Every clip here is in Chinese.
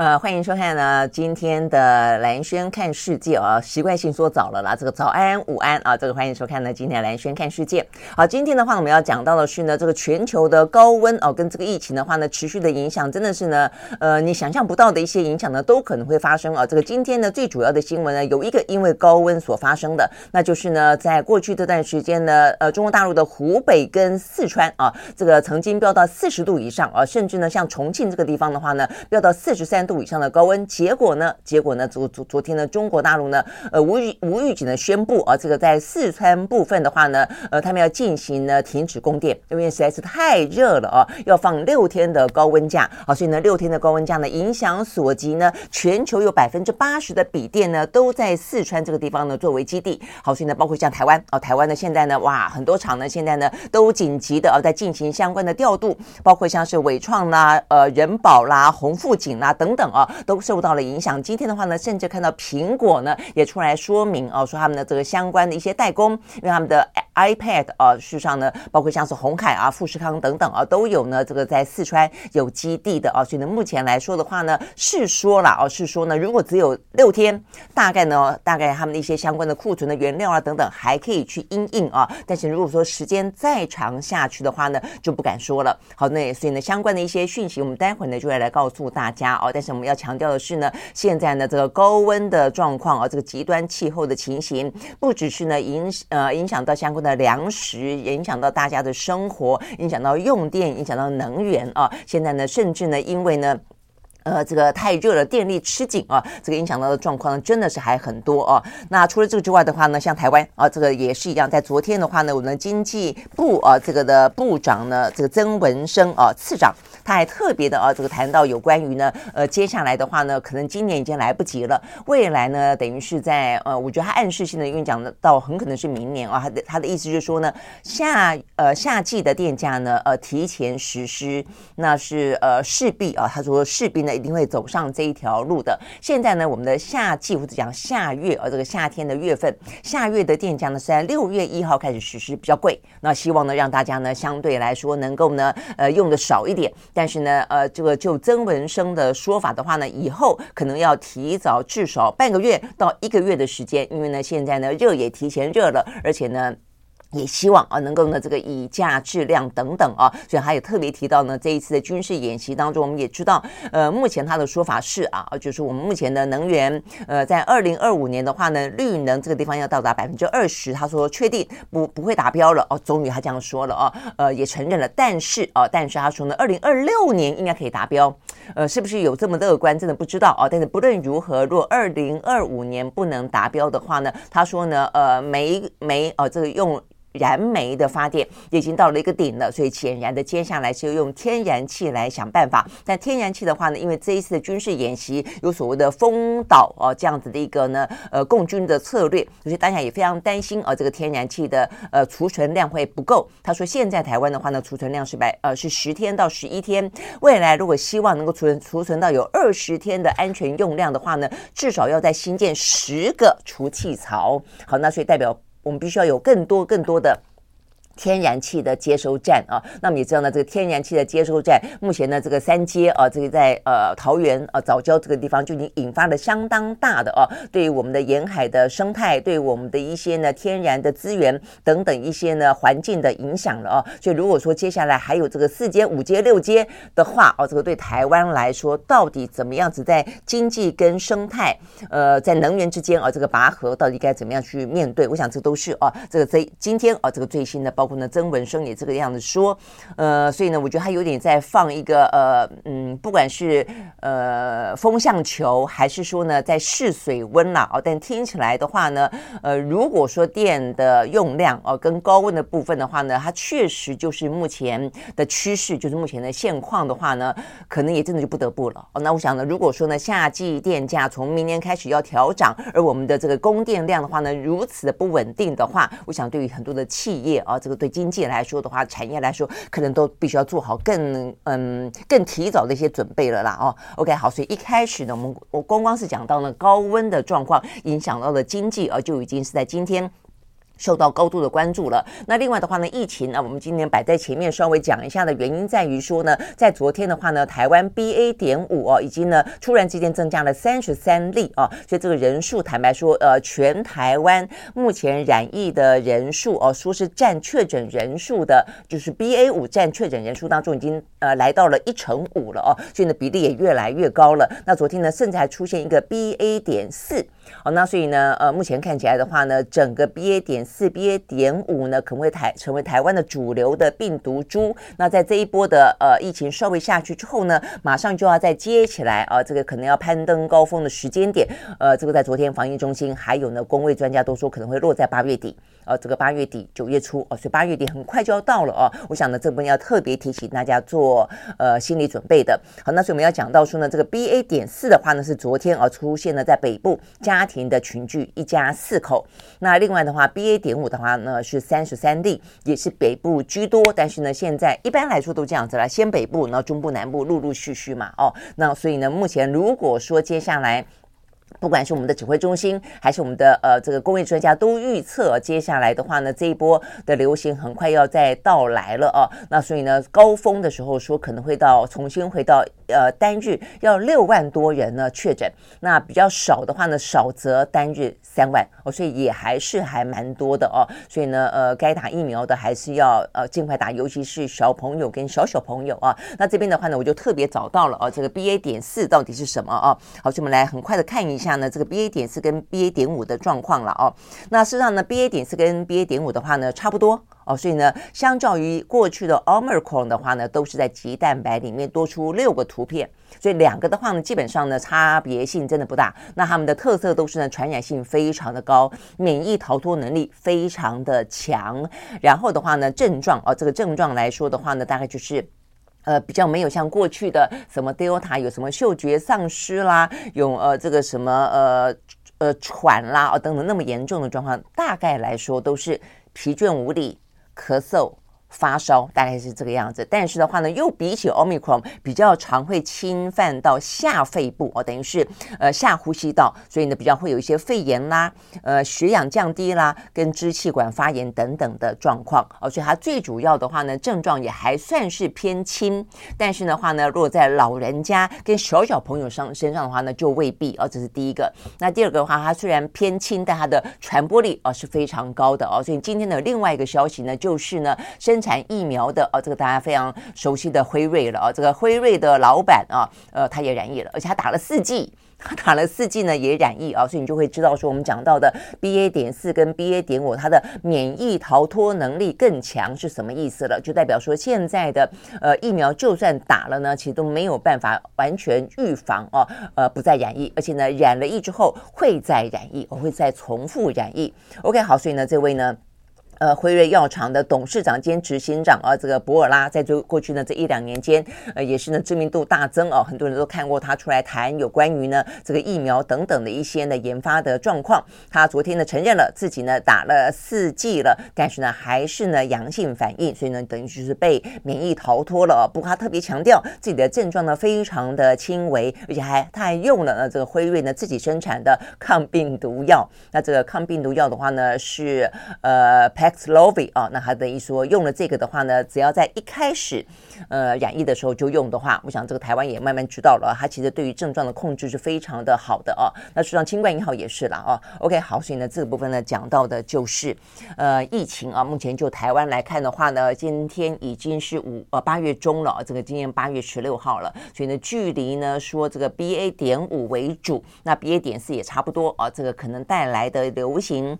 呃，欢迎收看呢今天的兰轩看世界啊，习惯性说早了啦，这个早安、午安啊，这个欢迎收看呢今天的兰轩看世界。好，今天的话我们要讲到的是呢，这个全球的高温哦，跟这个疫情的话呢持续的影响，真的是呢，呃，你想象不到的一些影响呢都可能会发生啊。这个今天呢最主要的新闻呢，有一个因为高温所发生的，那就是呢在过去这段时间呢，呃，中国大陆的湖北跟四川啊，这个曾经飙到四十度以上啊，甚至呢像重庆这个地方的话呢，飙到。四十三度以上的高温，结果呢？结果呢？昨昨昨天呢？中国大陆呢？呃，无预无预警的宣布啊，这个在四川部分的话呢，呃，他们要进行呢停止供电，因为实在是太热了啊，要放六天的高温假啊，所以呢，六天的高温假呢，影响所及呢，全球有百分之八十的笔电呢都在四川这个地方呢作为基地。好，所以呢，包括像台湾啊，台湾呢现在呢，哇，很多厂呢现在呢都紧急的啊在进行相关的调度，包括像是伟创啦、呃人保啦、宏富锦。啦等等等啊，都受到了影响。今天的话呢，甚至看到苹果呢也出来说明啊，说他们的这个相关的一些代工，因为他们的 iPad 啊，事实上呢，包括像是鸿海啊、富士康等等啊，都有呢这个在四川有基地的啊。所以呢，目前来说的话呢，是说了啊，是说呢，如果只有六天，大概呢，大概他们的一些相关的库存的原料啊等等还可以去因应啊。但是如果说时间再长下去的话呢，就不敢说了。好，那所以呢，相关的一些讯息，我们待会呢就会来告诉大。家哦，但是我们要强调的是呢，现在呢这个高温的状况啊，这个极端气候的情形，不只是呢影呃影响到相关的粮食，影响到大家的生活，影响到用电，影响到能源啊。现在呢，甚至呢，因为呢。呃，这个太热了，电力吃紧啊，这个影响到的状况呢，真的是还很多啊。那除了这个之外的话呢，像台湾啊，这个也是一样，在昨天的话呢，我们经济部啊，这个的部长呢，这个曾文生啊，次长，他还特别的啊，这个谈到有关于呢，呃，接下来的话呢，可能今年已经来不及了，未来呢，等于是在呃，我觉得他暗示性的，因为讲的到很可能是明年啊，他的他的意思就是说呢，夏呃夏季的电价呢，呃，提前实施，那是呃势必啊，他说势必呢。一定会走上这一条路的。现在呢，我们的夏季或者讲夏月，呃，这个夏天的月份，夏月的电价呢是在六月一号开始实施，比较贵。那希望呢，让大家呢相对来说能够呢，呃，用的少一点。但是呢，呃，这个就曾文生的说法的话呢，以后可能要提早至少半个月到一个月的时间，因为呢，现在呢热也提前热了，而且呢。也希望啊，能够呢这个以价质量等等啊，所以他也特别提到呢，这一次的军事演习当中，我们也知道，呃，目前他的说法是啊，就是我们目前的能源，呃，在二零二五年的话呢，绿能这个地方要到达百分之二十，他说确定不不会达标了哦，终于他这样说了啊，呃，也承认了，但是啊，但是他说呢，二零二六年应该可以达标，呃，是不是有这么乐观，真的不知道啊，但是不论如何，若二零二五年不能达标的话呢，他说呢，呃，煤煤啊，这个用。燃煤的发电已经到了一个顶了，所以显然的，接下来是用天然气来想办法。但天然气的话呢，因为这一次的军事演习有所谓的封岛哦，这样子的一个呢呃共军的策略，所以大家也非常担心啊，这个天然气的呃储存量会不够。他说，现在台湾的话呢，储存量是百呃是十天到十一天，未来如果希望能够储存储存到有二十天的安全用量的话呢，至少要再新建十个储气槽。好，那所以代表。我们必须要有更多、更多的。天然气的接收站啊，那么也知道呢，这个天然气的接收站目前呢，这个三阶啊，这个在呃桃园啊藻礁这个地方就已经引发了相当大的啊，对于我们的沿海的生态，对我们的一些呢天然的资源等等一些呢环境的影响了啊。所以如果说接下来还有这个四阶、五阶、六阶的话，哦，这个对台湾来说到底怎么样子在经济跟生态呃在能源之间啊这个拔河到底该怎么样去面对？我想这都是啊这个这今天啊这个最新的包。呢，曾文生也这个样子说，呃，所以呢，我觉得他有点在放一个呃，嗯，不管是呃风向球，还是说呢在试水温啦，哦，但听起来的话呢，呃，如果说电的用量哦跟高温的部分的话呢，它确实就是目前的趋势，就是目前的现况的话呢，可能也真的就不得不了。哦，那我想呢，如果说呢夏季电价从明年开始要调涨，而我们的这个供电量的话呢如此的不稳定的话，我想对于很多的企业啊，这个。对经济来说的话，产业来说，可能都必须要做好更嗯更提早的一些准备了啦哦。OK，好，所以一开始呢，我们我光光是讲到了高温的状况影响到了经济，而就已经是在今天。受到高度的关注了。那另外的话呢，疫情呢，我们今天摆在前面稍微讲一下的原因在于说呢，在昨天的话呢，台湾 BA 点五哦，已经呢突然之间增加了三十三例啊，所以这个人数坦白说，呃，全台湾目前染疫的人数哦，说是占确诊人数的，就是 BA 五占确诊人数当中已经呃来到了一成五了哦，所以呢比例也越来越高了。那昨天呢，甚至还出现一个 BA 点四。哦，那所以呢，呃，目前看起来的话呢，整个 BA 点四、BA 点五呢，可能会台成为台湾的主流的病毒株。那在这一波的呃疫情稍微下去之后呢，马上就要再接起来啊，这个可能要攀登高峰的时间点，呃，这个在昨天防疫中心还有呢，工位专家都说可能会落在八月底。呃，这个八月底九月初哦，所以八月底很快就要到了哦。我想呢，这部分要特别提醒大家做呃心理准备的。好，那所以我们要讲到说呢，这个 BA 点四的话呢，是昨天啊出现了在北部家庭的群聚，一家四口。那另外的话，BA 点五的话呢是三十三例，也是北部居多。但是呢，现在一般来说都这样子了，先北部，然后中部、南部陆陆续续嘛。哦，那所以呢，目前如果说接下来。不管是我们的指挥中心，还是我们的呃这个工业专家，都预测接下来的话呢，这一波的流行很快要再到来了啊。那所以呢，高峰的时候说可能会到重新回到呃单日要六万多人呢确诊，那比较少的话呢，少则单日三万哦，所以也还是还蛮多的哦。所以呢，呃，该打疫苗的还是要呃尽快打，尤其是小朋友跟小小朋友啊。那这边的话呢，我就特别找到了哦，这个 BA 点四到底是什么啊？好，所以我们来很快的看一。下呢，这个 BA 点四跟 BA 点五的状况了哦。那事实上呢，BA 点四跟 BA 点五的话呢，差不多哦。所以呢，相较于过去的 Omicron 的话呢，都是在棘蛋白里面多出六个突变。所以两个的话呢，基本上呢，差别性真的不大。那他们的特色都是呢，传染性非常的高，免疫逃脱能力非常的强。然后的话呢，症状哦，这个症状来说的话呢，大概就是。呃，比较没有像过去的什么 Delta 有什么嗅觉丧失啦，有呃这个什么呃呃喘啦哦等等那么严重的状况，大概来说都是疲倦无力、咳嗽。发烧大概是这个样子，但是的话呢，又比起 Omicron 比较常会侵犯到下肺部哦，等于是呃下呼吸道，所以呢比较会有一些肺炎啦、呃血氧降低啦、跟支气管发炎等等的状况哦，所以它最主要的话呢症状也还算是偏轻，但是的话呢，如果在老人家跟小小朋友上身上的话呢，就未必哦，这是第一个。那第二个的话，它虽然偏轻，但它的传播力哦是非常高的哦，所以今天的另外一个消息呢，就是呢生生产疫苗的哦，这个大家非常熟悉的辉瑞了啊，这个辉瑞的老板啊，呃，他也染疫了，而且他打了四剂，他 打了四剂呢也染疫啊，所以你就会知道说，我们讲到的 BA 点四跟 BA 点五，它的免疫逃脱能力更强是什么意思了？就代表说现在的呃疫苗就算打了呢，其实都没有办法完全预防啊，呃，不再染疫，而且呢染了疫之后会再染疫，我会再重复染疫。OK，好，所以呢这位呢。呃，辉瑞药厂的董事长兼执行长啊，这个博尔拉在这过去呢这一两年间，呃，也是呢知名度大增哦，很多人都看过他出来谈有关于呢这个疫苗等等的一些呢研发的状况。他昨天呢承认了自己呢打了四剂了，但是呢还是呢阳性反应，所以呢等于就是被免疫逃脱了。不过他特别强调自己的症状呢非常的轻微，而且还他还用了呢这个辉瑞呢自己生产的抗病毒药。那这个抗病毒药的话呢是呃斯 Xlovi 啊，那他等于说用了这个的话呢，只要在一开始呃染疫的时候就用的话，我想这个台湾也慢慢知道了，它其实对于症状的控制是非常的好的啊。那实际上清冠一号也是了啊。OK，好，所以呢这个部分呢讲到的就是呃疫情啊，目前就台湾来看的话呢，今天已经是五呃八月中了，这个今年八月十六号了，所以呢距离呢说这个 BA 点五为主，那 BA 点四也差不多啊，这个可能带来的流行。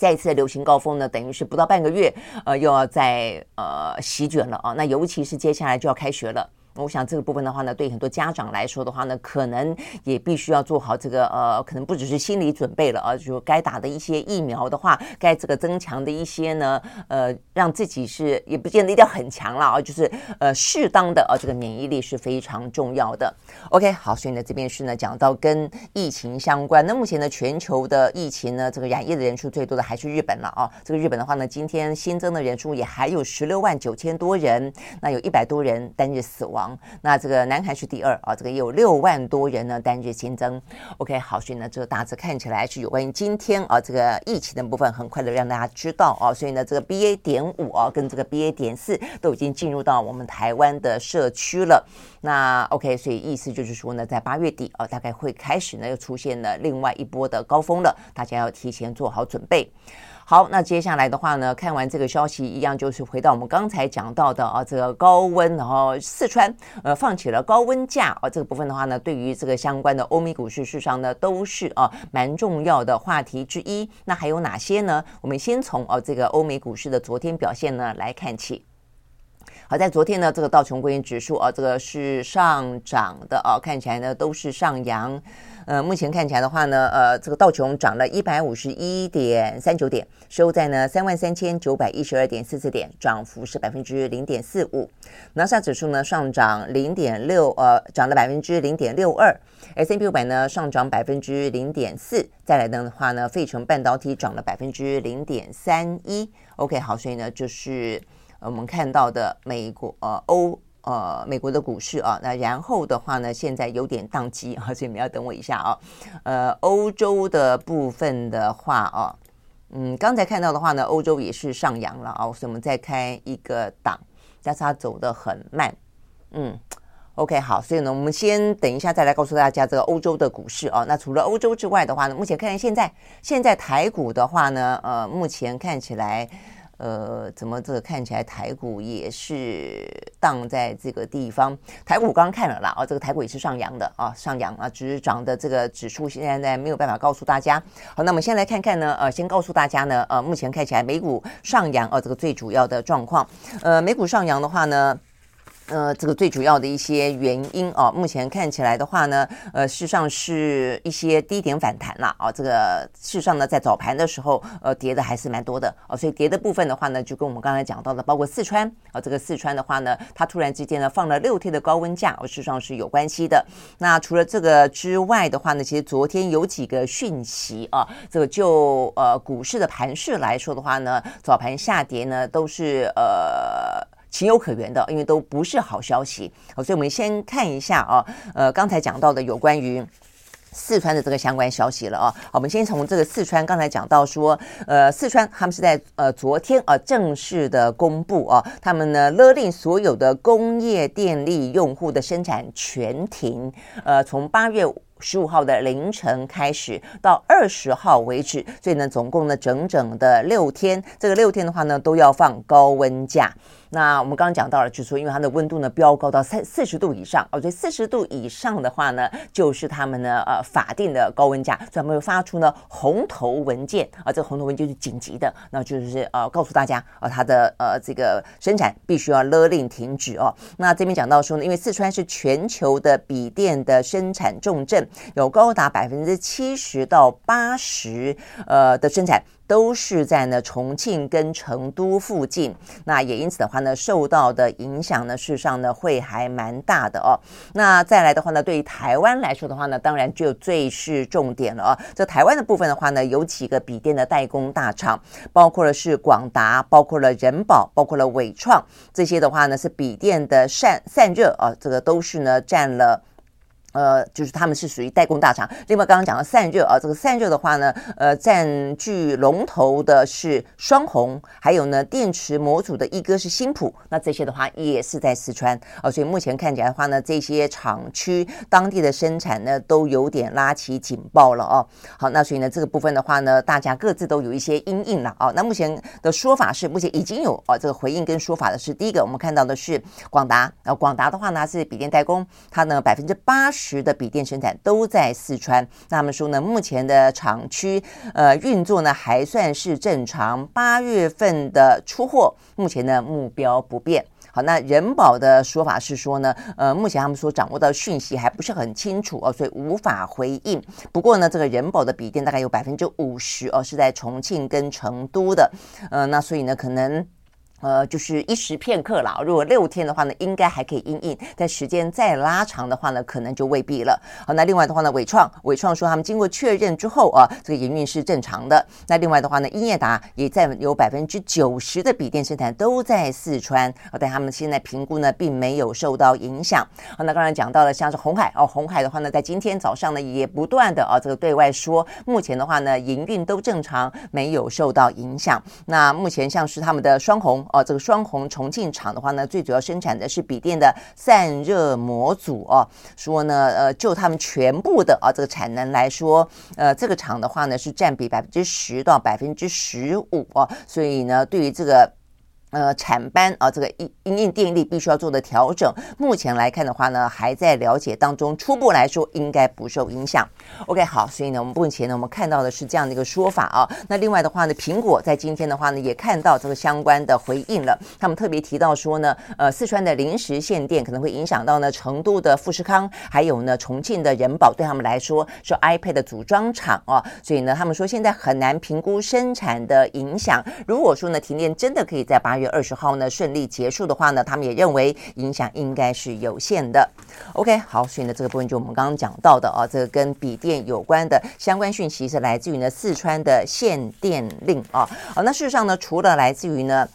再一次的流行高峰呢，等于是不到半个月，呃，又要再呃席卷了啊。那尤其是接下来就要开学了。我想这个部分的话呢，对很多家长来说的话呢，可能也必须要做好这个呃，可能不只是心理准备了啊，就该打的一些疫苗的话，该这个增强的一些呢，呃，让自己是也不见得一定要很强了啊，就是呃适当的啊，这个免疫力是非常重要的。OK，好，所以呢这边是呢讲到跟疫情相关，那目前呢全球的疫情呢，这个染疫的人数最多的还是日本了啊，这个日本的话呢，今天新增的人数也还有十六万九千多人，那有一百多人单日死亡。那这个南韩是第二啊，这个有六万多人呢单日新增。OK，好，所以呢，这个大致看起来是有关于今天啊这个疫情的部分，很快的让大家知道啊。所以呢，这个 BA 点五啊跟这个 BA 点四都已经进入到我们台湾的社区了。那 OK，所以意思就是说呢，在八月底啊，大概会开始呢又出现了另外一波的高峰了，大家要提前做好准备。好，那接下来的话呢，看完这个消息，一样就是回到我们刚才讲到的啊，这个高温，然后四川呃放起了高温假啊，这个部分的话呢，对于这个相关的欧美股市市场呢，都是啊蛮重要的话题之一。那还有哪些呢？我们先从啊这个欧美股市的昨天表现呢来看起。好，在昨天呢，这个道琼工业指数啊，这个是上涨的啊，看起来呢都是上扬。呃，目前看起来的话呢，呃，这个道琼涨了一百五十一点三九点，收在呢三万三千九百一十二点四四点，涨幅是百分之零点四五。纳斯指数呢上涨零点六，呃，涨了百分之零点六二。S&P 五百呢上涨百分之零点四。再来的话呢，费城半导体涨了百分之零点三一。OK，好，所以呢就是我们看到的美国呃欧。呃，美国的股市啊，那然后的话呢，现在有点宕机啊，所以你们要等我一下啊。呃，欧洲的部分的话啊，嗯，刚才看到的话呢，欧洲也是上扬了啊，所以我们再开一个档，但是它走得很慢。嗯，OK，好，所以呢，我们先等一下再来告诉大家这个欧洲的股市啊。那除了欧洲之外的话呢，目前看现在现在台股的话呢，呃，目前看起来。呃，怎么这个看起来台股也是荡在这个地方？台股刚刚看了啦，啊，这个台股也是上扬的啊，上扬啊，只是涨的这个指数现在没有办法告诉大家。好，那我们先来看看呢，呃，先告诉大家呢，呃，目前看起来美股上扬啊，这个最主要的状况。呃，美股上扬的话呢。呃，这个最主要的一些原因啊，目前看起来的话呢，呃，事实上是一些低点反弹了啊。这个事实上呢，在早盘的时候，呃，跌的还是蛮多的啊。所以跌的部分的话呢，就跟我们刚才讲到的，包括四川啊，这个四川的话呢，它突然之间呢放了六天的高温假，事实上是有关系的。那除了这个之外的话呢，其实昨天有几个讯息啊，这个就呃股市的盘势来说的话呢，早盘下跌呢都是呃。情有可原的，因为都不是好消息。好，所以我们先看一下啊，呃，刚才讲到的有关于四川的这个相关消息了啊。好，我们先从这个四川刚才讲到说，呃，四川他们是在呃昨天啊正式的公布啊，他们呢勒令所有的工业电力用户的生产全停，呃，从八月十五号的凌晨开始到二十号为止，所以呢，总共呢整整的六天，这个六天的话呢都要放高温假。那我们刚刚讲到了，就是说，因为它的温度呢飙高到三四十度以上哦，所以四十度以上的话呢，就是他们呢呃法定的高温假，所以他们会发出呢红头文件啊，这个红头文件是紧急的，那就是呃告诉大家啊，它的呃这个生产必须要勒令停止哦。那这边讲到说呢，因为四川是全球的笔电的生产重镇，有高达百分之七十到八十呃的生产。都是在呢重庆跟成都附近，那也因此的话呢，受到的影响呢，事实上呢会还蛮大的哦。那再来的话呢，对于台湾来说的话呢，当然就最是重点了哦。这台湾的部分的话呢，有几个笔电的代工大厂，包括了是广达，包括了仁宝，包括了纬创，这些的话呢是笔电的散散热啊，这个都是呢占了。呃，就是他们是属于代工大厂。另外，刚刚讲到散热啊，这个散热的话呢，呃，占据龙头的是双红，还有呢，电池模组的一哥是新普。那这些的话也是在四川啊，所以目前看起来的话呢，这些厂区当地的生产呢都有点拉起警报了哦。好，那所以呢，这个部分的话呢，大家各自都有一些阴影了啊。那目前的说法是，目前已经有啊这个回应跟说法的是，第一个我们看到的是广达啊，广达的话呢是笔电代工，它呢百分之八十。十的笔电生产都在四川。那他们说呢，目前的厂区呃运作呢还算是正常，八月份的出货目前的目标不变。好，那人保的说法是说呢，呃，目前他们所掌握的讯息还不是很清楚哦，所以无法回应。不过呢，这个人保的笔电大概有百分之五十哦是在重庆跟成都的，呃，那所以呢，可能。呃，就是一时片刻啦。如果六天的话呢，应该还可以因应，但时间再拉长的话呢，可能就未必了。好，那另外的话呢，伟创伟创说他们经过确认之后啊，这个营运是正常的。那另外的话呢，英业达也在有百分之九十的笔电生产都在四川，但他们现在评估呢，并没有受到影响。好，那刚才讲到了像是红海哦，红海的话呢，在今天早上呢，也不断的啊，这个对外说，目前的话呢，营运都正常，没有受到影响。那目前像是他们的双红。哦，这个双红重庆厂的话呢，最主要生产的是笔电的散热模组哦。说呢，呃，就他们全部的啊这个产能来说，呃，这个厂的话呢是占比百分之十到百分之十五哦。所以呢，对于这个。呃，产班啊，这个因因应电力必须要做的调整，目前来看的话呢，还在了解当中。初步来说，应该不受影响。OK，好，所以呢，我们目前呢，我们看到的是这样的一个说法啊。那另外的话呢，苹果在今天的话呢，也看到这个相关的回应了。他们特别提到说呢，呃，四川的临时限电可能会影响到呢成都的富士康，还有呢重庆的人保，对他们来说是 iPad 的组装厂啊。所以呢，他们说现在很难评估生产的影响。如果说呢，停电真的可以在八月月二十号呢顺利结束的话呢，他们也认为影响应该是有限的。OK，好，所以呢这个部分就我们刚刚讲到的啊，这个跟笔电有关的相关讯息是来自于呢四川的限电令啊。好，那事实上呢，除了来自于呢。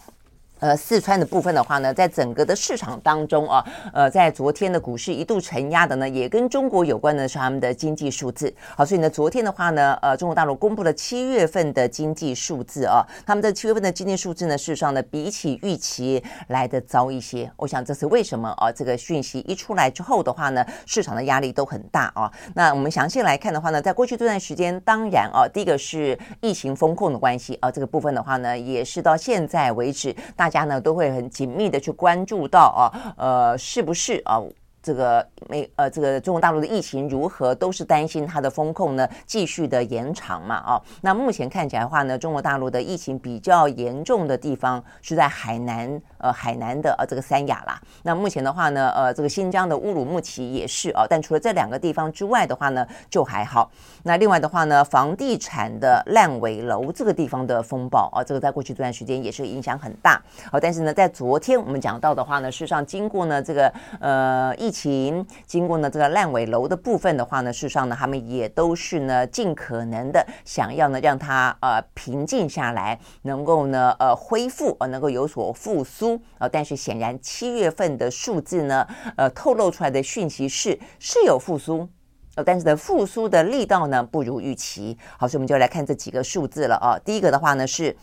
呃，四川的部分的话呢，在整个的市场当中啊，呃，在昨天的股市一度承压的呢，也跟中国有关的是他们的经济数字。好，所以呢，昨天的话呢，呃，中国大陆公布了七月份的经济数字啊，他们的七月份的经济数字呢，事实上呢，比起预期来得糟一些。我想这是为什么啊？这个讯息一出来之后的话呢，市场的压力都很大啊。那我们详细来看的话呢，在过去这段时间，当然啊，第一个是疫情风控的关系啊，这个部分的话呢，也是到现在为止大。家呢都会很紧密的去关注到啊，呃，是不是啊？这个没呃，这个中国大陆的疫情如何，都是担心它的风控呢继续的延长嘛哦。那目前看起来的话呢，中国大陆的疫情比较严重的地方是在海南呃海南的呃这个三亚啦。那目前的话呢，呃这个新疆的乌鲁木齐也是啊，但除了这两个地方之外的话呢，就还好。那另外的话呢，房地产的烂尾楼这个地方的风暴啊，这个在过去这段时间也是影响很大。好，但是呢，在昨天我们讲到的话呢，事实上经过呢这个呃疫情，经过呢这个烂尾楼的部分的话呢，事实上呢，他们也都是呢尽可能的想要呢让它呃平静下来，能够呢呃恢复呃能够有所复苏啊。但是显然七月份的数字呢，呃透露出来的讯息是是有复苏。呃，但是的复苏的力道呢，不如预期。好，所以我们就来看这几个数字了啊。第一个的话呢是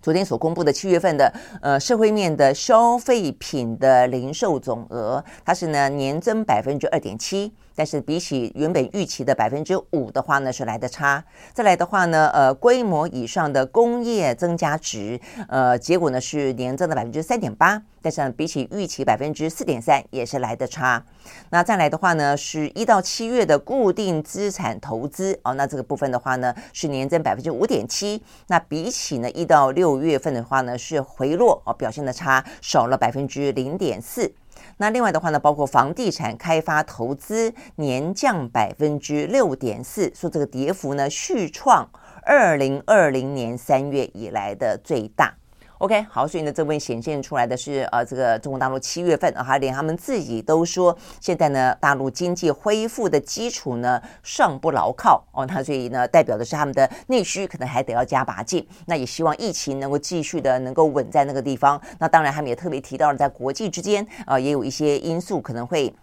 昨天所公布的七月份的呃社会面的消费品的零售总额，它是呢年增百分之二点七。但是比起原本预期的百分之五的话呢，是来的差。再来的话呢，呃，规模以上的工业增加值，呃，结果呢是年增的百分之三点八，但是，比起预期百分之四点三也是来的差。那再来的话呢，是一到七月的固定资产投资哦，那这个部分的话呢是年增百分之五点七，那比起呢一到六月份的话呢是回落哦，表现的差，少了百分之零点四。那另外的话呢，包括房地产开发投资年降百分之六点四，说这个跌幅呢续创二零二零年三月以来的最大。OK，好，所以呢，这边显现出来的是呃，这个中国大陆七月份啊，连他们自己都说，现在呢，大陆经济恢复的基础呢尚不牢靠哦，那所以呢，代表的是他们的内需可能还得要加把劲。那也希望疫情能够继续的能够稳在那个地方。那当然，他们也特别提到了，在国际之间啊、也有一些因素可能会。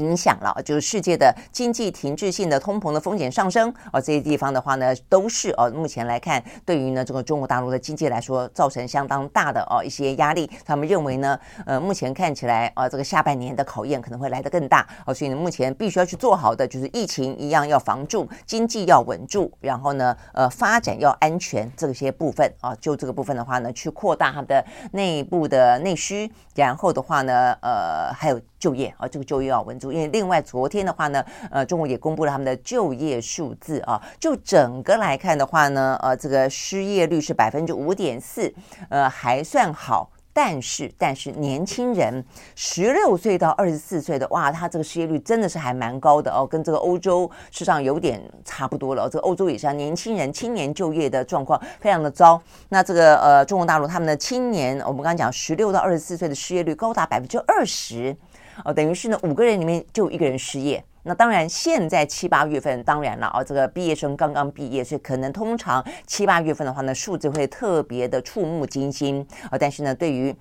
影响了，就是世界的经济停滞性的通膨的风险上升啊，这些地方的话呢，都是啊，目前来看，对于呢这个中国大陆的经济来说，造成相当大的啊一些压力。他们认为呢，呃，目前看起来啊，这个下半年的考验可能会来得更大啊，所以呢，目前必须要去做好的就是疫情一样要防住，经济要稳住，然后呢，呃，发展要安全这些部分啊，就这个部分的话呢，去扩大它的内部的内需，然后的话呢，呃，还有。就业啊，这个就业要稳住。因为另外昨天的话呢，呃，中国也公布了他们的就业数字啊。就整个来看的话呢，呃，这个失业率是百分之五点四，呃，还算好。但是，但是年轻人十六岁到二十四岁的，哇，他这个失业率真的是还蛮高的哦，跟这个欧洲事实上有点差不多了。这个欧洲以上年轻人青年就业的状况非常的糟。那这个呃，中国大陆他们的青年，我们刚刚讲十六到二十四岁的失业率高达百分之二十，哦，等于是呢五个人里面就一个人失业。那当然，现在七八月份，当然了啊，这个毕业生刚刚毕业，所以可能通常七八月份的话呢，数字会特别的触目惊心啊。但是呢，对于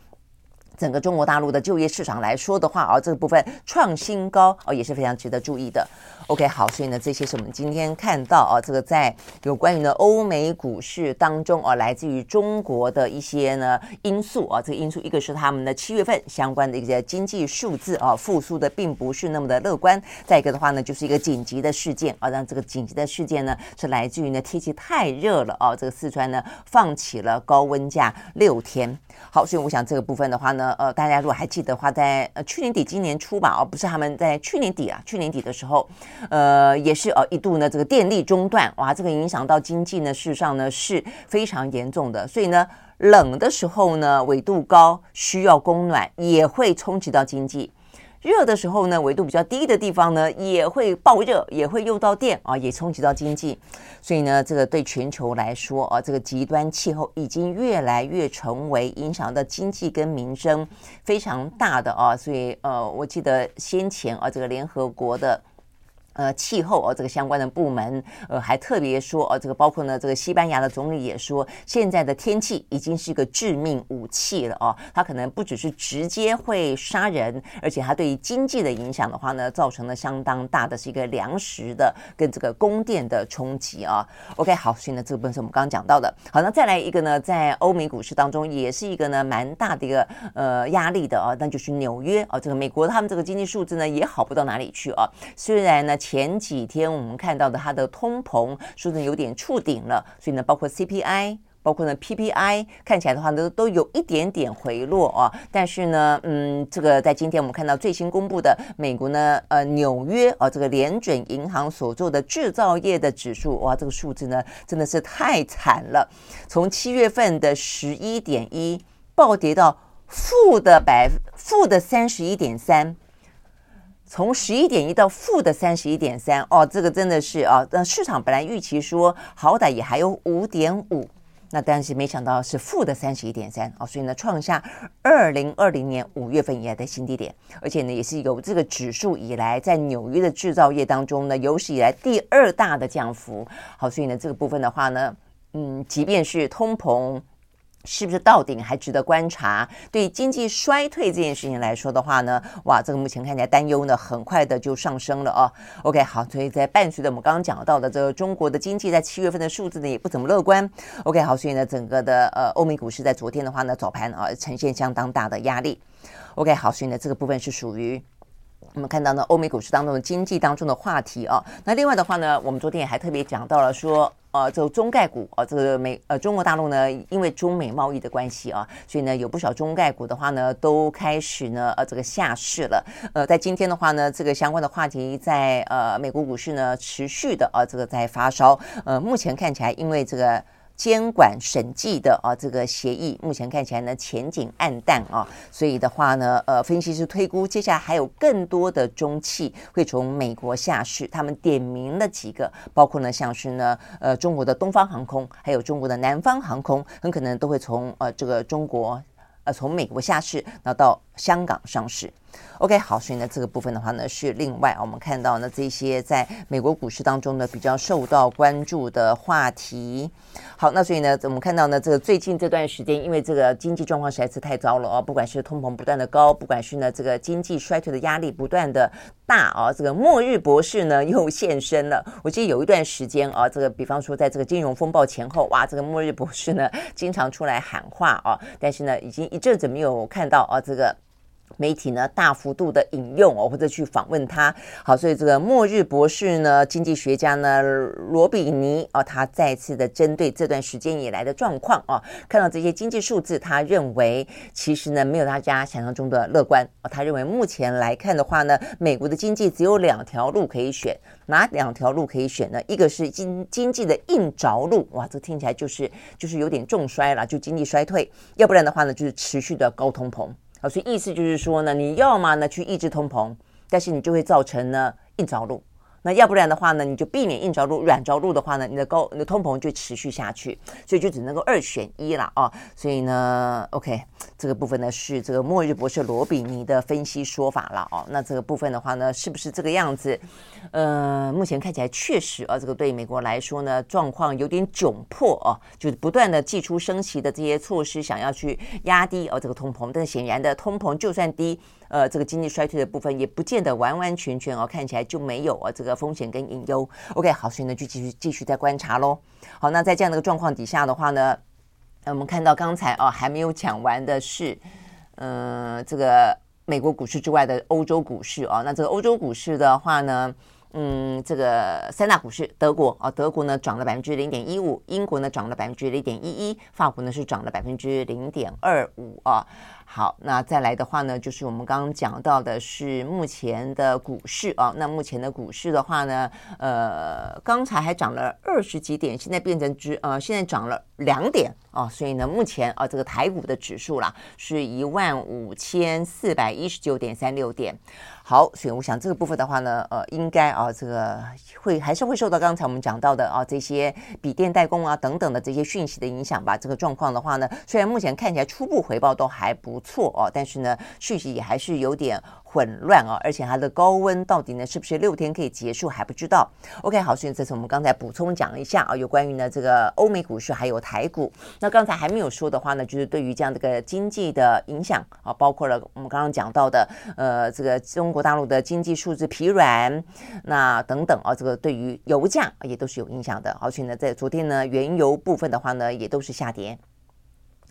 整个中国大陆的就业市场来说的话啊，这个部分创新高哦，也是非常值得注意的。OK，好，所以呢，这些是我们今天看到啊，这个在有关于呢欧美股市当中啊，来自于中国的一些呢因素啊，这个因素一个是他们的七月份相关的一些经济数字啊，复苏的并不是那么的乐观；再一个的话呢，就是一个紧急的事件啊，让这个紧急的事件呢是来自于呢天气太热了啊，这个四川呢放起了高温假六天。好，所以我想这个部分的话呢，呃，大家如果还记得的话，在呃去年底今年初吧，哦，不是他们在去年底啊，去年底的时候。呃，也是呃，一度呢，这个电力中断，哇，这个影响到经济呢，事实上呢是非常严重的。所以呢，冷的时候呢，纬度高，需要供暖，也会冲击到经济；热的时候呢，纬度比较低的地方呢，也会爆热，也会用到电啊，也冲击到经济。所以呢，这个对全球来说啊，这个极端气候已经越来越成为影响到经济跟民生非常大的啊。所以呃，我记得先前啊，这个联合国的。呃，气候哦，这个相关的部门呃还特别说哦，这个包括呢，这个西班牙的总理也说，现在的天气已经是一个致命武器了哦，它可能不只是直接会杀人，而且它对于经济的影响的话呢，造成了相当大的是一个粮食的跟这个供电的冲击啊。OK，好，所以呢，这个部分是我们刚刚讲到的。好，那再来一个呢，在欧美股市当中也是一个呢蛮大的一个呃压力的啊，那就是纽约啊，这个美国他们这个经济数字呢也好不到哪里去啊，虽然呢。前几天我们看到的它的通膨数字有点触顶了，所以呢，包括 CPI，包括呢 PPI，看起来的话呢都有一点点回落啊。但是呢，嗯，这个在今天我们看到最新公布的美国呢，呃，纽约啊，这个联准银行所做的制造业的指数，哇，这个数字呢真的是太惨了，从七月份的十一点一暴跌到负的百负的三十一点三。从十一点一到负的三十一点三，哦，这个真的是啊，那市场本来预期说好歹也还有五点五，那但是没想到是负的三十一点三，哦，所以呢创下二零二零年五月份以来的新低点，而且呢也是有这个指数以来在纽约的制造业当中呢有史以来第二大的降幅，好，所以呢这个部分的话呢，嗯，即便是通膨。是不是到顶还值得观察？对经济衰退这件事情来说的话呢，哇，这个目前看起来担忧呢，很快的就上升了哦。OK，好，所以在伴随着我们刚刚讲到的这个中国的经济在七月份的数字呢，也不怎么乐观。OK，好，所以呢，整个的呃欧美股市在昨天的话呢，早盘啊呈现相当大的压力。OK，好，所以呢，这个部分是属于。我们看到呢，欧美股市当中的经济当中的话题啊，那另外的话呢，我们昨天也还特别讲到了说，呃，这个中概股啊，这个美呃中国大陆呢，因为中美贸易的关系啊，所以呢，有不少中概股的话呢，都开始呢，呃，这个下市了。呃，在今天的话呢，这个相关的话题在呃美国股市呢持续的啊，这个在发烧。呃，目前看起来，因为这个。监管审计的啊，这个协议目前看起来呢前景暗淡啊，所以的话呢，呃，分析师推估接下来还有更多的中企会从美国下市，他们点名了几个，包括呢像是呢呃中国的东方航空，还有中国的南方航空，很可能都会从呃这个中国呃从美国下市，那到香港上市。OK，好，所以呢，这个部分的话呢，是另外我们看到呢，这些在美国股市当中呢比较受到关注的话题。好，那所以呢，我们看到呢，这个最近这段时间，因为这个经济状况实在是太糟了哦，不管是通膨不断的高，不管是呢这个经济衰退的压力不断的大啊，这个末日博士呢又现身了。我记得有一段时间啊，这个比方说在这个金融风暴前后，哇，这个末日博士呢经常出来喊话啊，但是呢，已经一阵子没有看到啊这个。媒体呢大幅度的引用哦，或者去访问他。好，所以这个末日博士呢，经济学家呢罗比尼哦，他再次的针对这段时间以来的状况哦，看到这些经济数字，他认为其实呢没有大家想象中的乐观哦。他认为目前来看的话呢，美国的经济只有两条路可以选，哪两条路可以选呢？一个是经经济的硬着陆，哇，这听起来就是就是有点重衰了，就经济衰退；要不然的话呢，就是持续的高通膨。啊，所以意思就是说呢，你要么呢去抑制通膨，但是你就会造成呢硬着陆。那要不然的话呢，你就避免硬着陆，软着陆的话呢，你的高你的通膨就持续下去，所以就只能够二选一了啊。所以呢，OK，这个部分呢是这个末日博士罗比尼的分析说法了哦。那这个部分的话呢，是不是这个样子？呃，目前看起来确实啊，这个对美国来说呢，状况有点窘迫啊，就是不断的祭出升息的这些措施，想要去压低哦这个通膨，但显然的通膨就算低。呃，这个经济衰退的部分也不见得完完全全哦，看起来就没有啊这个风险跟隐忧。OK，好，所以呢就继续继续再观察喽。好，那在这样的一个状况底下的话呢，我们看到刚才哦还没有讲完的是，嗯、这个美国股市之外的欧洲股市哦，那这个欧洲股市的话呢，嗯，这个三大股市，德国啊，德国呢涨了百分之零点一五，英国呢涨了百分之零点一一，法国呢是涨了百分之零点二五啊。好，那再来的话呢，就是我们刚刚讲到的是目前的股市啊。那目前的股市的话呢，呃，刚才还涨了二十几点，现在变成只呃，现在涨了两点啊。所以呢，目前啊，这个台股的指数啦，是一万五千四百一十九点三六点。好，所以我想这个部分的话呢，呃，应该啊，这个会还是会受到刚才我们讲到的啊这些笔电代工啊等等的这些讯息的影响吧。这个状况的话呢，虽然目前看起来初步回报都还不错哦，但是呢，讯息也还是有点。混乱啊，而且它的高温到底呢是不是六天可以结束还不知道。OK，好，所以这次我们刚才补充讲一下啊，有关于呢这个欧美股市还有台股。那刚才还没有说的话呢，就是对于这样的一个经济的影响啊，包括了我们刚刚讲到的呃这个中国大陆的经济数字疲软，那等等啊，这个对于油价也都是有影响的。而且呢，在昨天呢原油部分的话呢也都是下跌。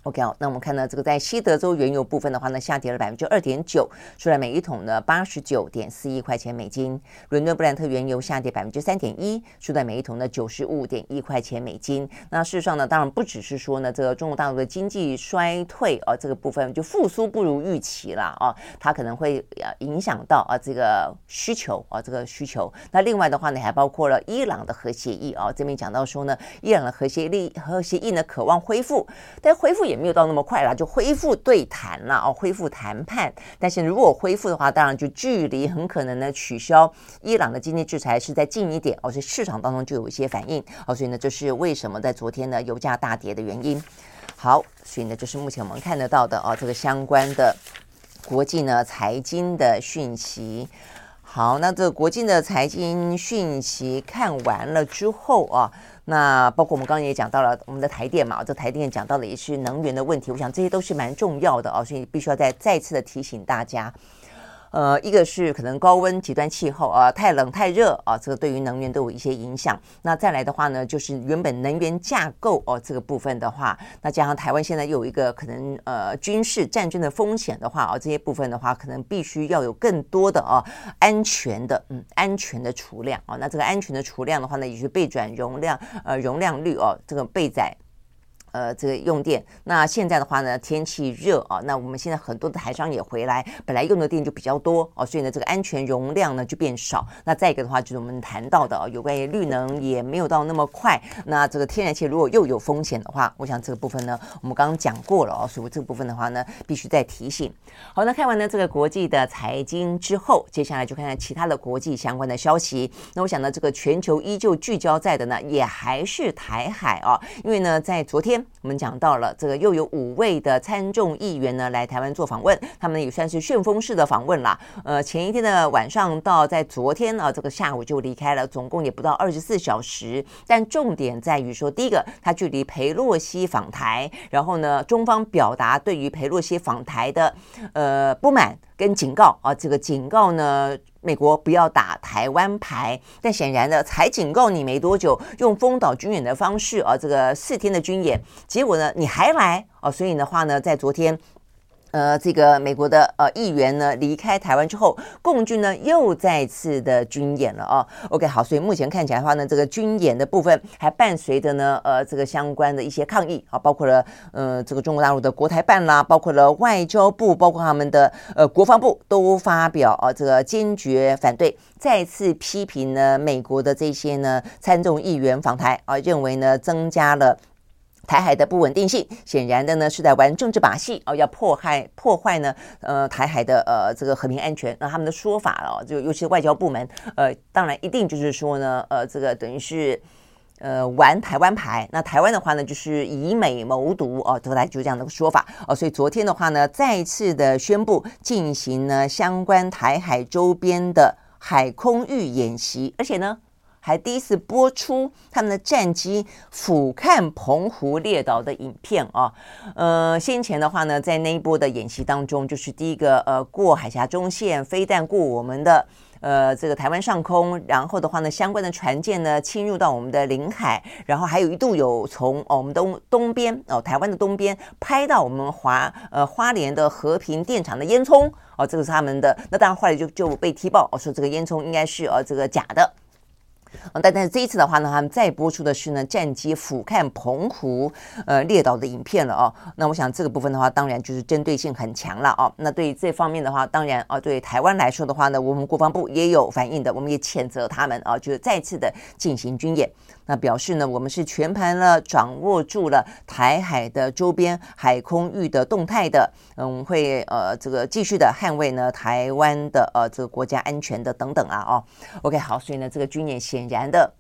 OK，那我们看到这个在西德州原油部分的话呢，下跌了百分之二点九，出来每一桶呢八十九点四一块钱美金。伦敦布兰特原油下跌百分之三点一，出来每一桶呢九十五点一块钱美金。那事实上呢，当然不只是说呢，这个中国大陆的经济衰退啊，这个部分就复苏不如预期了啊，它可能会呃影响到啊这个需求啊这个需求。那另外的话呢，还包括了伊朗的核协议啊，这边讲到说呢，伊朗的核协议核协议呢渴望恢复，但恢复。也没有到那么快了，就恢复对谈了哦，恢复谈判。但是如果恢复的话，当然就距离很可能呢取消伊朗的经济制裁是在近一点哦，所以市场当中就有一些反应哦，所以呢，这是为什么在昨天呢油价大跌的原因。好，所以呢，这是目前我们看得到的哦，这个相关的国际呢财经的讯息。好，那这国际的财经讯息看完了之后啊。那包括我们刚刚也讲到了我们的台电嘛，这台电讲到了也是能源的问题，我想这些都是蛮重要的哦，所以必须要再再次的提醒大家。呃，一个是可能高温极端气候啊，太冷太热啊，这个对于能源都有一些影响。那再来的话呢，就是原本能源架构哦，这个部分的话，那加上台湾现在又有一个可能呃军事战争的风险的话啊，这些部分的话，可能必须要有更多的啊安全的嗯安全的储量啊。那这个安全的储量的话呢，也是备转容量呃容量率哦，这个备载。呃，这个用电，那现在的话呢，天气热啊，那我们现在很多的台商也回来，本来用的电就比较多哦，所以呢，这个安全容量呢就变少。那再一个的话，就是我们谈到的啊，有关于绿能也没有到那么快。那这个天然气如果又有风险的话，我想这个部分呢，我们刚刚讲过了哦，所以这个部分的话呢，必须再提醒。好，那看完了这个国际的财经之后，接下来就看看其他的国际相关的消息。那我想呢，这个全球依旧聚焦在的呢，也还是台海啊，因为呢，在昨天。我们讲到了这个，又有五位的参众议员呢来台湾做访问，他们也算是旋风式的访问啦。呃，前一天的晚上到在昨天啊，这个下午就离开了，总共也不到二十四小时。但重点在于说，第一个，他距离裴洛西访台，然后呢，中方表达对于裴洛西访台的呃不满跟警告啊，这个警告呢。美国不要打台湾牌，但显然呢，才警告你没多久，用封岛军演的方式啊，这个四天的军演，结果呢，你还来啊，所以的话呢，在昨天。呃，这个美国的呃议员呢离开台湾之后，共军呢又再次的军演了哦。OK，好，所以目前看起来的话呢，这个军演的部分还伴随着呢呃这个相关的一些抗议啊，包括了呃这个中国大陆的国台办啦，包括了外交部，包括他们的呃国防部都发表啊这个坚决反对，再次批评呢美国的这些呢参众议员访台啊，认为呢增加了。台海的不稳定性，显然的呢是在玩政治把戏哦，要迫害破坏呢，呃，台海的呃这个和平安全。那他们的说法哦，就尤其是外交部门，呃，当然一定就是说呢，呃，这个等于是呃玩台湾牌。那台湾的话呢，就是以美谋独哦，这个来就这样的说法哦。所以昨天的话呢，再次的宣布进行呢相关台海周边的海空域演习，而且呢。还第一次播出他们的战机俯瞰澎湖列岛的影片啊，呃，先前的话呢，在那一波的演习当中，就是第一个呃过海峡中线飞弹过我们的呃这个台湾上空，然后的话呢，相关的船舰呢侵入到我们的领海，然后还有一度有从我们东东边哦台湾的东边拍到我们华呃花莲的和平电厂的烟囱哦，这个是他们的，那当然后来就就被踢爆哦，说这个烟囱应该是呃这个假的。但但是这一次的话呢，他们再播出的是呢战机俯瞰澎湖呃列岛的影片了哦。那我想这个部分的话，当然就是针对性很强了哦。那对于这方面的话，当然啊，对台湾来说的话呢，我们国防部也有反应的，我们也谴责他们啊，就是再次的进行军演。那表示呢，我们是全盘了掌握住了台海的周边海空域的动态的，嗯，会呃这个继续的捍卫呢台湾的呃这个国家安全的等等啊哦。OK 好，所以呢这个军演显然的。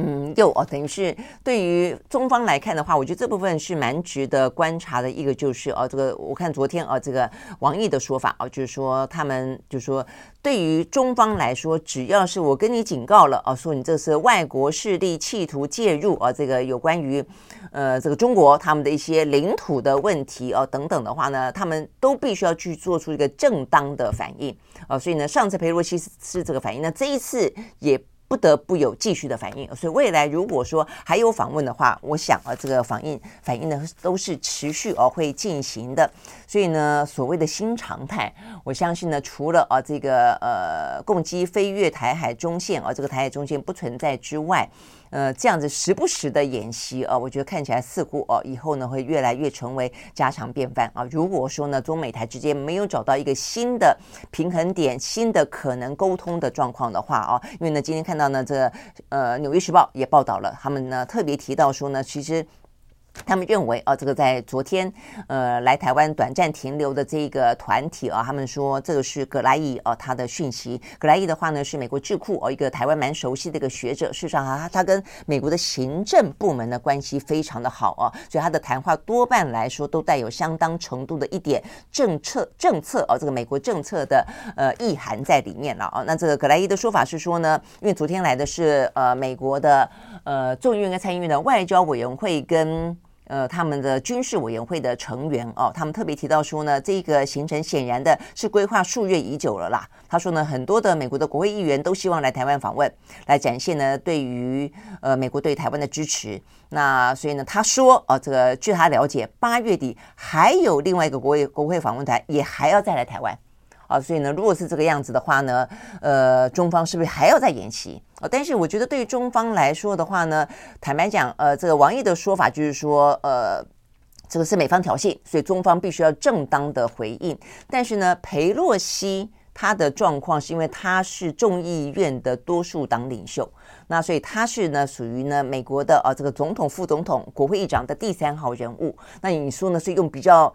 嗯，又哦，等于是对于中方来看的话，我觉得这部分是蛮值得观察的。一个就是哦，这个我看昨天哦，这个王毅的说法哦，就是说他们就说，对于中方来说，只要是我跟你警告了哦，说你这是外国势力企图介入啊，这个有关于呃这个中国他们的一些领土的问题哦等等的话呢，他们都必须要去做出一个正当的反应啊。所以呢，上次裴洛西是这个反应，那这一次也。不得不有继续的反应，所以未来如果说还有访问的话，我想啊，这个反应反应呢都是持续而会进行的。所以呢，所谓的新常态，我相信呢，除了啊这个呃共机飞越台海中线啊，这个台海中线不存在之外。呃，这样子时不时的演习啊，我觉得看起来似乎哦，以后呢会越来越成为家常便饭啊。如果说呢，中美台之间没有找到一个新的平衡点、新的可能沟通的状况的话啊，因为呢，今天看到呢，这、呃《纽约时报》也报道了，他们呢特别提到说呢，其实。他们认为哦，这个在昨天呃来台湾短暂停留的这个团体啊，他们说这个是葛莱仪啊他的讯息。葛莱仪的话呢是美国智库哦一个台湾蛮熟悉的一个学者，事实上啊他跟美国的行政部门的关系非常的好啊，所以他的谈话多半来说都带有相当程度的一点政策政策哦这个美国政策的呃意涵在里面了啊。那这个葛莱仪的说法是说呢，因为昨天来的是呃美国的呃众议院跟参议院的外交委员会跟。呃，他们的军事委员会的成员哦，他们特别提到说呢，这个行程显然的是规划数月已久了啦。他说呢，很多的美国的国会议员都希望来台湾访问，来展现呢对于呃美国对台湾的支持。那所以呢，他说哦，这个据他了解，八月底还有另外一个国会国会访问团也还要再来台湾。啊，所以呢，如果是这个样子的话呢，呃，中方是不是还要再演习？啊，但是我觉得对于中方来说的话呢，坦白讲，呃，这个王毅的说法就是说，呃，这个是美方挑衅，所以中方必须要正当的回应。但是呢，裴洛西他的状况是因为他是众议院的多数党领袖，那所以他是呢属于呢美国的啊这个总统、副总统、国会议长的第三号人物。那你说呢是用比较。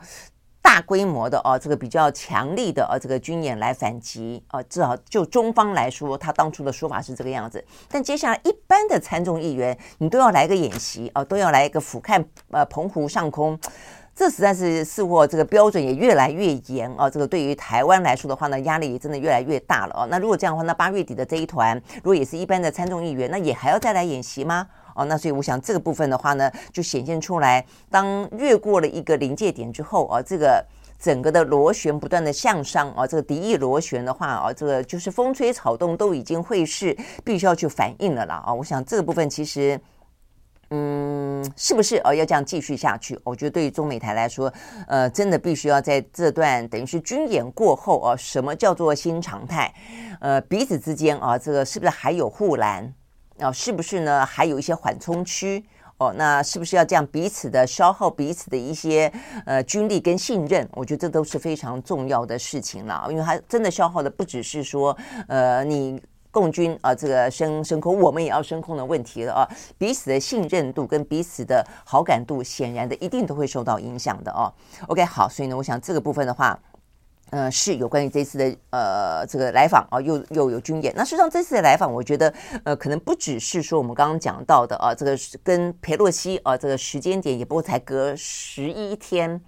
大规模的哦，这个比较强力的哦，这个军演来反击啊，至少就中方来说，他当初的说法是这个样子。但接下来一般的参众议员，你都要来个演习啊，都要来一个俯瞰呃澎湖上空，这实在是似乎这个标准也越来越严啊。这个对于台湾来说的话呢，压力也真的越来越大了哦。那如果这样的话，那八月底的这一团，如果也是一般的参众议员，那也还要再来演习吗？哦，那所以我想这个部分的话呢，就显现出来，当越过了一个临界点之后啊，这个整个的螺旋不断的向上啊，这个敌意螺旋的话啊，这个就是风吹草动都已经会是必须要去反应的了啊。我想这个部分其实，嗯。是不是啊要这样继续下去？我觉得对于中美台来说，呃，真的必须要在这段等于是军演过后啊，什么叫做新常态？呃，彼此之间啊，这个是不是还有护栏啊？是不是呢？还有一些缓冲区？哦，那是不是要这样彼此的消耗彼此的一些呃军力跟信任？我觉得这都是非常重要的事情了，因为它真的消耗的不只是说呃你共军啊、这个升升空，我们也要升空的问题了啊，彼此的信任度跟彼此的好感度，显然的一定都会受到影响的哦。OK，好，所以呢，我想这个部分的话。呃，是有关于这次的呃这个来访啊，又又有军演。那实际上这次的来访，我觉得呃可能不只是说我们刚刚讲到的啊，这个跟佩洛西啊这个时间点也不过才隔十一天。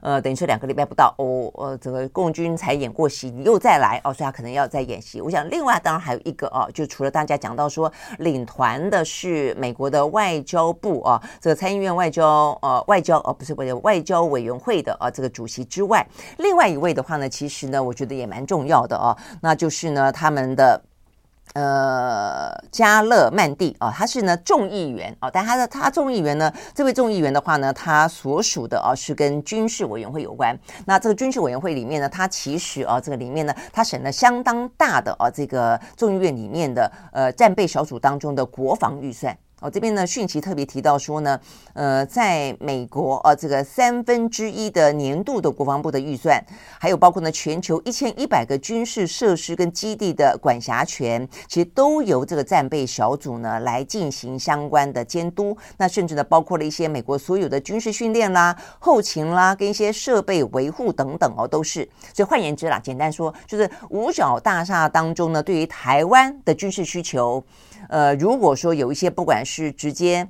呃，等于说两个礼拜不到哦，呃，这个共军才演过戏，你又再来哦，所以他可能要再演习。我想，另外当然还有一个哦，就除了大家讲到说领团的是美国的外交部啊，这个参议院外交呃外交哦不是外交外交委员会的啊这个主席之外，另外一位的话呢，其实呢，我觉得也蛮重要的哦，那就是呢他们的。呃，加勒曼蒂啊，他是呢众议员啊，但他的他众议员呢，这位众议员的话呢，他所属的啊是跟军事委员会有关。那这个军事委员会里面呢，他其实啊这个里面呢，他审了相当大的啊这个众议院里面的呃战备小组当中的国防预算。哦、这边呢，讯息特别提到说呢，呃，在美国啊，这个三分之一的年度的国防部的预算，还有包括呢全球一千一百个军事设施跟基地的管辖权，其实都由这个战备小组呢来进行相关的监督。那甚至呢，包括了一些美国所有的军事训练啦、后勤啦，跟一些设备维护等等哦，都是。所以换言之啦，简单说，就是五角大厦当中呢，对于台湾的军事需求。呃，如果说有一些不管是直接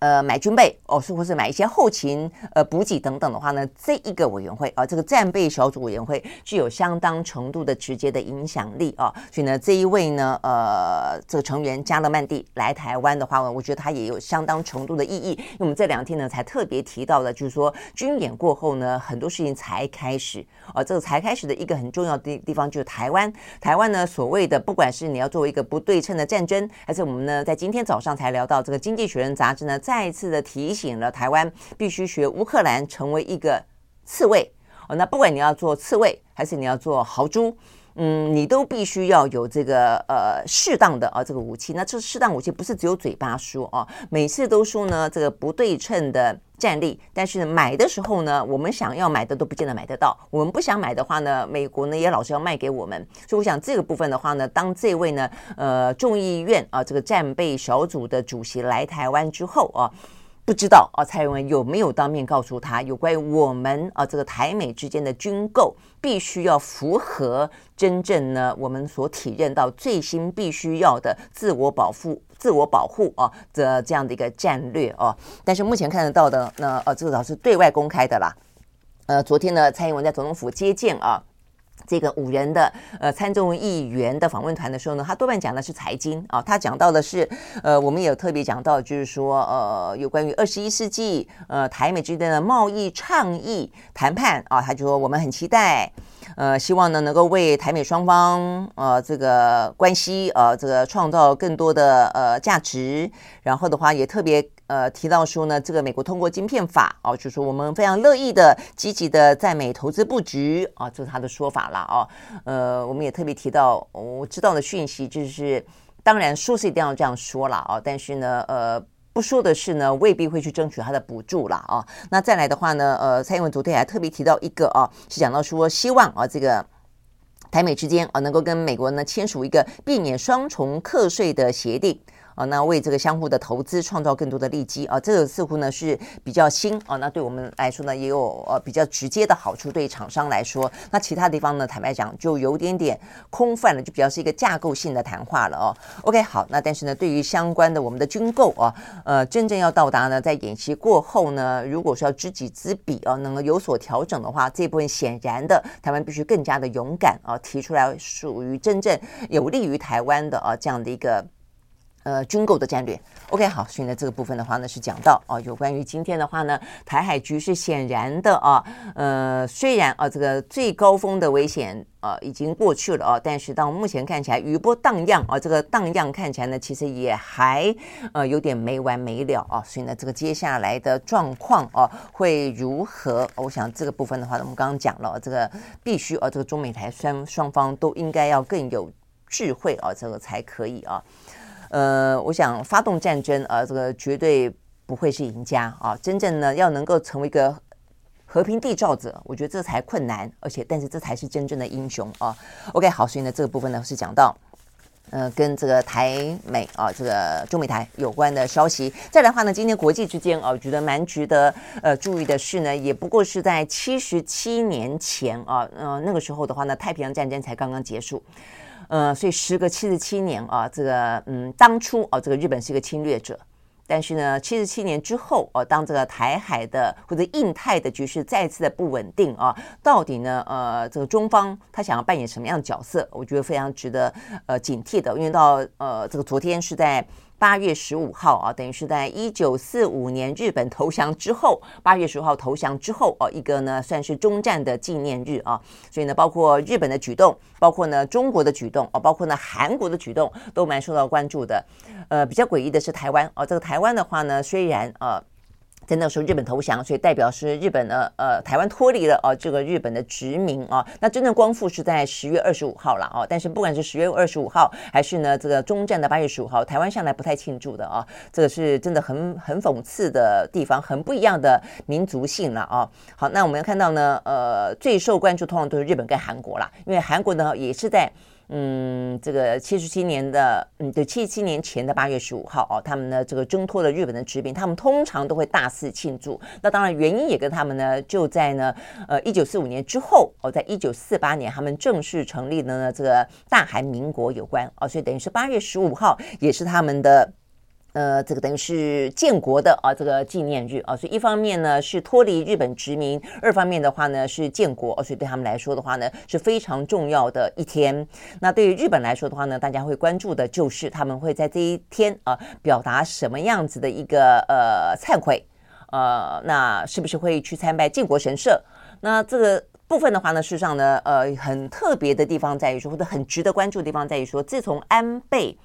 呃买军备哦，是或是买一些后勤呃补给等等的话呢，这一个委员会啊，这个战备小组委员会具有相当程度的直接的影响力啊，所以呢，这一位呢呃这个成员加勒曼蒂来台湾的话呢，我觉得他也有相当程度的意义。因为我们这两天呢才特别提到了，就是说军演过后呢，很多事情才开始。啊，这个才开始的一个很重要的地方就是台湾。台湾呢，所谓的不管是你要作为一个不对称的战争，还是我们呢在今天早上才聊到这个《经济学人》杂志呢，再一次的提醒了台湾必须学乌克兰成为一个刺猬。哦，那不管你要做刺猬，还是你要做豪猪。嗯，你都必须要有这个呃适当的啊这个武器。那这适当武器不是只有嘴巴说啊，每次都说呢这个不对称的战力，但是买的时候呢，我们想要买的都不见得买得到。我们不想买的话呢，美国呢也老是要卖给我们。所以我想这个部分的话呢，当这位呢呃众议院啊这个战备小组的主席来台湾之后啊。不知道啊，蔡英文有没有当面告诉他，有关于我们啊这个台美之间的军购必须要符合真正呢我们所体认到最新必须要的自我保护、自我保护啊的这样的一个战略啊？但是目前看得到的呢，呃，至少是对外公开的啦。呃，昨天呢，蔡英文在总统府接见啊。这个五人的呃参众议员的访问团的时候呢，他多半讲的是财经啊，他讲到的是呃，我们也有特别讲到，就是说呃，有关于二十一世纪呃台美之间的贸易倡议谈判啊，他就说我们很期待，呃，希望呢能够为台美双方呃这个关系呃这个创造更多的呃价值，然后的话也特别。呃，提到说呢，这个美国通过晶片法哦，就是说我们非常乐意的、积极的在美投资布局啊，这是他的说法了哦。呃，我们也特别提到，我知道的讯息就是，当然说是一定要这样说了啊，但是呢，呃，不说的是呢，未必会去争取他的补助了啊。那再来的话呢，呃，蔡英文昨天还特别提到一个啊，是讲到说希望啊，这个台美之间啊，能够跟美国呢签署一个避免双重课税的协定。啊，那为这个相互的投资创造更多的利基啊，这个似乎呢是比较新啊，那对我们来说呢也有呃比较直接的好处，对厂商来说，那其他地方呢坦白讲就有点点空泛了，就比较是一个架构性的谈话了哦。OK，好，那但是呢，对于相关的我们的军购啊，呃，真正要到达呢，在演习过后呢，如果说要知己知彼啊，能够有所调整的话，这部分显然的台湾必须更加的勇敢啊，提出来属于真正有利于台湾的啊这样的一个。呃，军购的战略，OK，好，所以呢，这个部分的话呢是讲到哦，有关于今天的话呢，台海局势显然的啊，呃，虽然啊这个最高峰的危险啊已经过去了啊，但是到目前看起来余波荡漾啊，这个荡漾看起来呢，其实也还呃有点没完没了啊，所以呢，这个接下来的状况啊会如何？我想这个部分的话呢，我们刚刚讲了，这个必须啊，这个中美台双双方都应该要更有智慧啊，这个才可以啊。呃，我想发动战争啊，这个绝对不会是赢家啊！真正呢，要能够成为一个和平缔造者，我觉得这才困难，而且但是这才是真正的英雄啊！OK，好，所以呢，这个部分呢是讲到呃，跟这个台美啊，这个中美台有关的消息。再来的话呢，今天国际之间啊，我觉得蛮值得呃注意的是呢，也不过是在七十七年前啊，呃，那个时候的话呢，太平洋战争才刚刚结束。呃，所以时隔七十七年啊，这个嗯，当初啊，这个日本是一个侵略者，但是呢，七十七年之后啊，当这个台海的或者印太的局势再次的不稳定啊，到底呢，呃，这个中方他想要扮演什么样的角色？我觉得非常值得呃警惕的，因为到呃这个昨天是在。八月十五号啊，等于是在一九四五年日本投降之后，八月十五号投降之后哦，一个呢算是中战的纪念日啊，所以呢，包括日本的举动，包括呢中国的举动哦，包括呢韩国的举动，都蛮受到关注的。呃，比较诡异的是台湾哦，这个台湾的话呢，虽然呃。在那时候，日本投降，所以代表是日本呢，呃，台湾脱离了哦，这个日本的殖民啊。那真正光复是在十月二十五号了哦。但是不管是十月二十五号，还是呢这个中战的八月十五号，台湾向来不太庆祝的啊。这个是真的很很讽刺的地方，很不一样的民族性了啊。好，那我们要看到呢，呃，最受关注通常都是日本跟韩国啦，因为韩国呢也是在。嗯，这个七十七年的，嗯，对，七十七年前的八月十五号哦，他们呢这个挣脱了日本的殖民，他们通常都会大肆庆祝。那当然原因也跟他们呢就在呢，呃，一九四五年之后哦，在一九四八年他们正式成立了呢这个大韩民国有关哦，所以等于是八月十五号也是他们的。呃，这个等于是建国的啊，这个纪念日啊，所以一方面呢是脱离日本殖民，二方面的话呢是建国，所以对他们来说的话呢是非常重要的一天。那对于日本来说的话呢，大家会关注的就是他们会在这一天啊表达什么样子的一个呃忏悔，呃，那是不是会去参拜靖国神社？那这个部分的话呢，事实上呢，呃，很特别的地方在于说，或者很值得关注的地方在于说，自从安倍。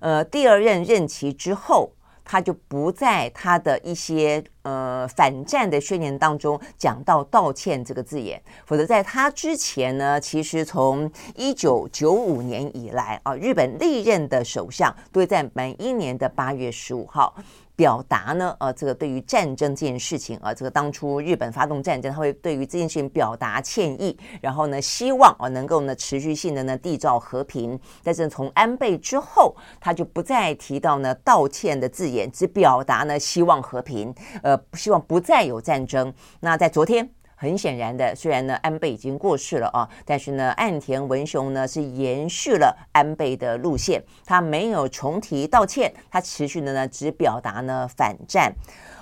呃，第二任任期之后，他就不在他的一些呃反战的宣言当中讲到道歉这个字眼，否则在他之前呢，其实从一九九五年以来啊，日本历任的首相都会在每一年的八月十五号。表达呢，呃，这个对于战争这件事情啊，这个当初日本发动战争，他会对于这件事情表达歉意，然后呢，希望啊能够呢持续性的呢缔造和平。但是从安倍之后，他就不再提到呢道歉的字眼，只表达呢希望和平，呃，希望不再有战争。那在昨天。很显然的，虽然呢安倍已经过世了啊，但是呢岸田文雄呢是延续了安倍的路线，他没有重提道歉，他持续的呢只表达呢反战。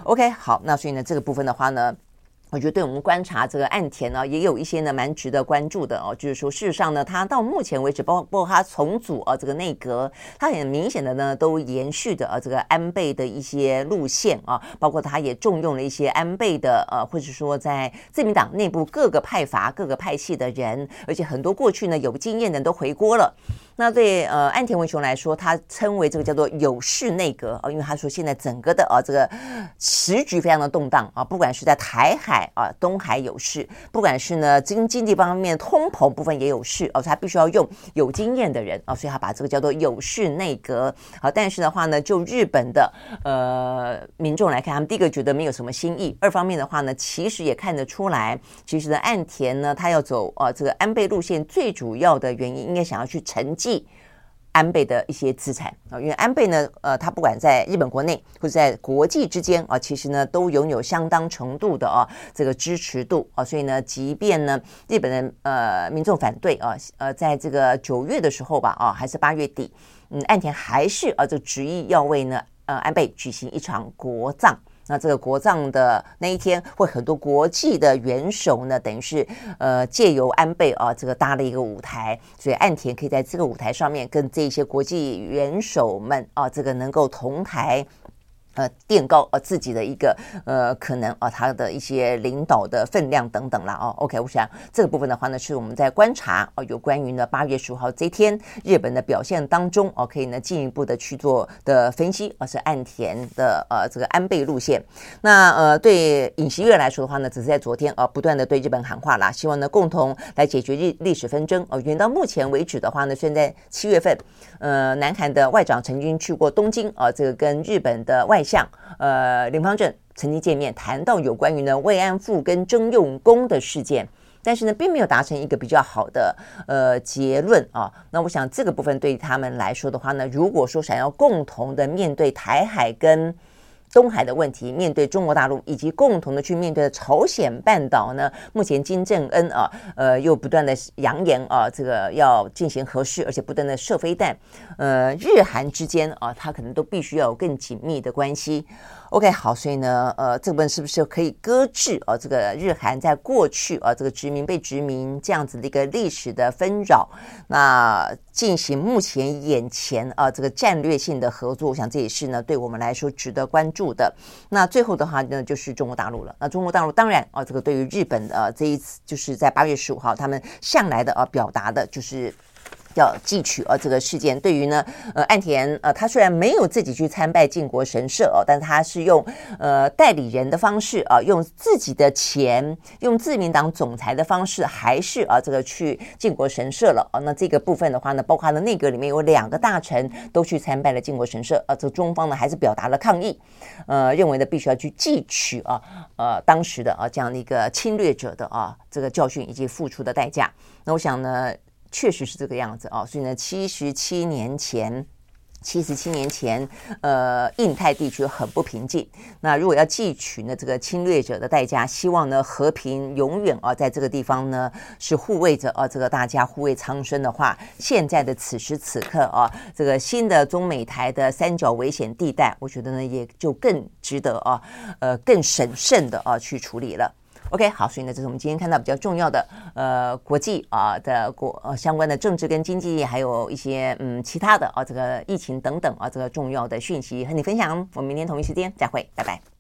OK，好，那所以呢这个部分的话呢。我觉得对我们观察这个岸田呢，也有一些呢蛮值得关注的哦。就是说，事实上呢，他到目前为止，包括包括他重组啊这个内阁，他很明显的呢都延续的啊这个安倍的一些路线啊，包括他也重用了一些安倍的呃，或者说在自民党内部各个派阀、各个派系的人，而且很多过去呢有经验的人都回锅了。那对呃岸田文雄来说，他称为这个叫做有事内阁啊，因为他说现在整个的啊这个时局非常的动荡啊，不管是在台海。啊，东海有事，不管是呢经经济方面通膨部分也有事，哦，他必须要用有经验的人啊，所以他把这个叫做有事内阁。好，但是的话呢，就日本的呃民众来看，他们第一个觉得没有什么新意，二方面的话呢，其实也看得出来，其实呢岸田呢他要走啊这个安倍路线，最主要的原因应该想要去承即。安倍的一些资产啊，因为安倍呢，呃，他不管在日本国内或者在国际之间啊，其实呢都拥有相当程度的啊这个支持度啊，所以呢，即便呢日本的呃民众反对啊，呃，在这个九月的时候吧啊，还是八月底，嗯，岸田还是啊就执意要为呢呃安倍举行一场国葬。那这个国葬的那一天，会很多国际的元首呢，等于是呃借由安倍啊，这个搭了一个舞台，所以岸田可以在这个舞台上面跟这些国际元首们啊，这个能够同台。呃，垫高呃自己的一个呃可能啊，他的一些领导的分量等等了哦。OK，我想这个部分的话呢，是我们在观察哦，有关于呢八月十五号这一天日本的表现当中哦，可以呢进一步的去做的分析，而是岸田的呃这个安倍路线。那呃对尹锡悦来说的话呢，只是在昨天啊不断的对日本喊话啦，希望呢共同来解决日历史纷争哦。远到目前为止的话呢，现在七月份，呃，南韩的外长曾经去过东京啊，这个跟日本的外。像呃林芳正曾经见面，谈到有关于呢慰安妇跟征用工的事件，但是呢并没有达成一个比较好的呃结论啊。那我想这个部分对于他们来说的话呢，如果说想要共同的面对台海跟东海的问题，面对中国大陆，以及共同的去面对朝鲜半岛呢？目前金正恩啊，呃，又不断的扬言啊，这个要进行核试，而且不断的射飞弹，呃，日韩之间啊，他可能都必须要有更紧密的关系。OK，好，所以呢，呃，这部分是不是可以搁置啊？这个日韩在过去啊，这个殖民被殖民这样子的一个历史的纷扰，那进行目前眼前啊这个战略性的合作，我想这也是呢对我们来说值得关注的。那最后的话呢，就是中国大陆了。那中国大陆当然啊，这个对于日本的这一次，就是在八月十五号，他们向来的啊表达的就是。要汲取啊，这个事件对于呢，呃，岸田呃，他虽然没有自己去参拜靖国神社哦，但是他是用呃代理人的方式啊，用自己的钱，用自民党总裁的方式，还是啊这个去靖国神社了啊。那这个部分的话呢，包括了内阁里面有两个大臣都去参拜了靖国神社啊。这中方呢还是表达了抗议，呃，认为呢必须要去汲取啊呃当时的啊这样的一个侵略者的啊这个教训以及付出的代价。那我想呢。确实是这个样子啊，所以呢，七十七年前，七十七年前，呃，印太地区很不平静。那如果要汲取呢这个侵略者的代价，希望呢和平永远啊在这个地方呢是护卫着啊这个大家护卫苍生的话，现在的此时此刻啊，这个新的中美台的三角危险地带，我觉得呢也就更值得啊，呃，更审慎的啊去处理了。OK，好，所以呢，这是我们今天看到比较重要的呃国际啊的国呃相关的政治跟经济，还有一些嗯其他的啊这个疫情等等啊这个重要的讯息和你分享。我们明天同一时间再会，拜拜。